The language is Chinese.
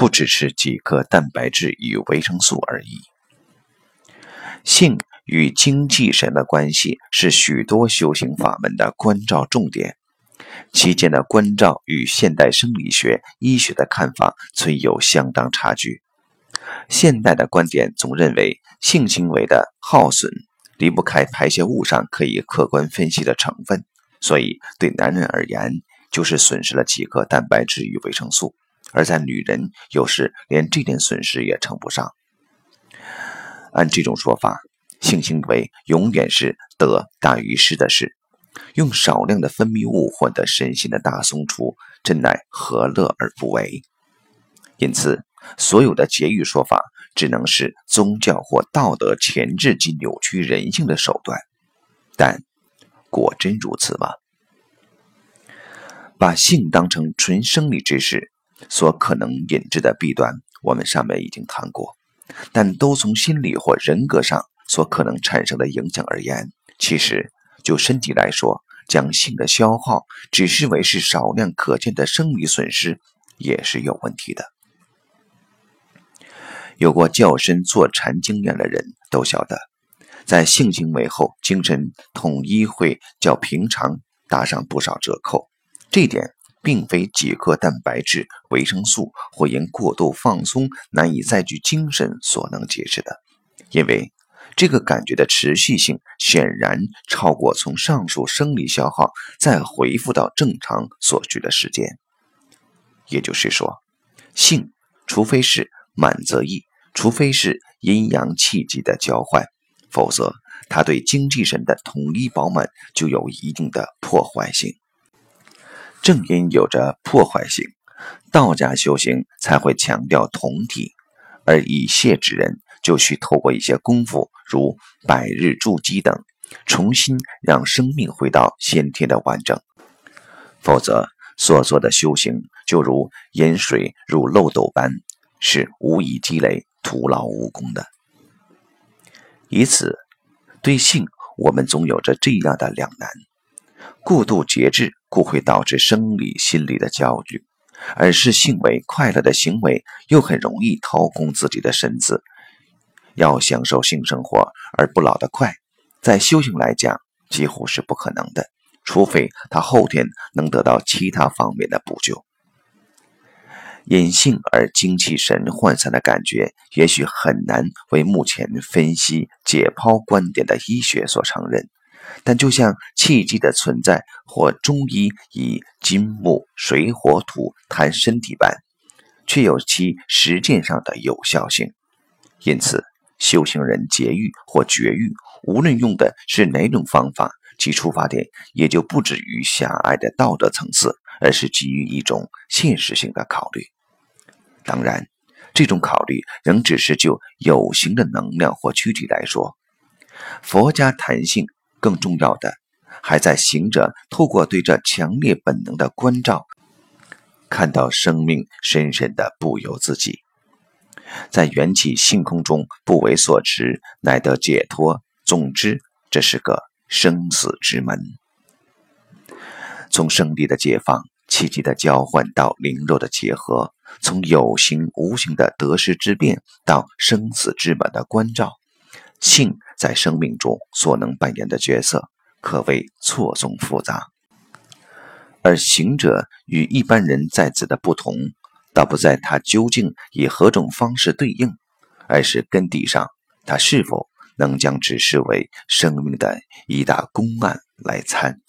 不只是几颗蛋白质与维生素而已。性与精气神的关系是许多修行法门的关照重点，其间的关照与现代生理学、医学的看法存有相当差距。现代的观点总认为，性行为的耗损离不开排泄物上可以客观分析的成分，所以对男人而言，就是损失了几个蛋白质与维生素；而在女人，有时连这点损失也称不上。按这种说法，性行为永远是得大于失的事，用少量的分泌物换得身心的大松出，真乃何乐而不为？因此，所有的节欲说法只能是宗教或道德钳制及扭曲人性的手段。但，果真如此吗？把性当成纯生理之事，所可能引致的弊端，我们上面已经谈过。但都从心理或人格上所可能产生的影响而言，其实就身体来说，将性的消耗只视为是少量可见的生理损失，也是有问题的。有过较深坐禅经验的人都晓得，在性行为后，精神统一会较平常打上不少折扣。这点。并非几克蛋白质、维生素或因过度放松难以再聚精神所能解释的，因为这个感觉的持续性显然超过从上述生理消耗再恢复到正常所需的时间。也就是说，性除非是满则溢，除非是阴阳气机的交换，否则它对精气神的统一饱满就有一定的破坏性。正因有着破坏性，道家修行才会强调同体，而以泄之人就需透过一些功夫，如百日筑基等，重新让生命回到先天的完整。否则，所做的修行就如饮水入漏斗般，是无以积累、徒劳无功的。以此对性，我们总有着这样的两难。过度节制故会导致生理、心理的焦虑，而是性为快乐的行为，又很容易掏空自己的身子。要享受性生活而不老得快，在修行来讲几乎是不可能的，除非他后天能得到其他方面的补救。隐性而精气神涣散的感觉，也许很难为目前分析解剖观点的医学所承认。但就像气机的存在，或中医以金木水火土谈身体般，却有其实践上的有效性。因此，修行人节欲或绝欲，无论用的是哪种方法，其出发点也就不止于狭隘的道德层次，而是基于一种现实性的考虑。当然，这种考虑仍只是就有形的能量或躯体来说。佛家谈性。更重要的，还在行者透过对这强烈本能的关照，看到生命深深的不由自己，在缘起性空中不为所持，乃得解脱。总之，这是个生死之门。从生理的解放、气机的交换到灵肉的结合，从有形无形的得失之变到生死之本的关照。性在生命中所能扮演的角色，可谓错综复杂。而行者与一般人在此的不同，倒不在他究竟以何种方式对应，而是根底上他是否能将之视为生命的一大公案来参。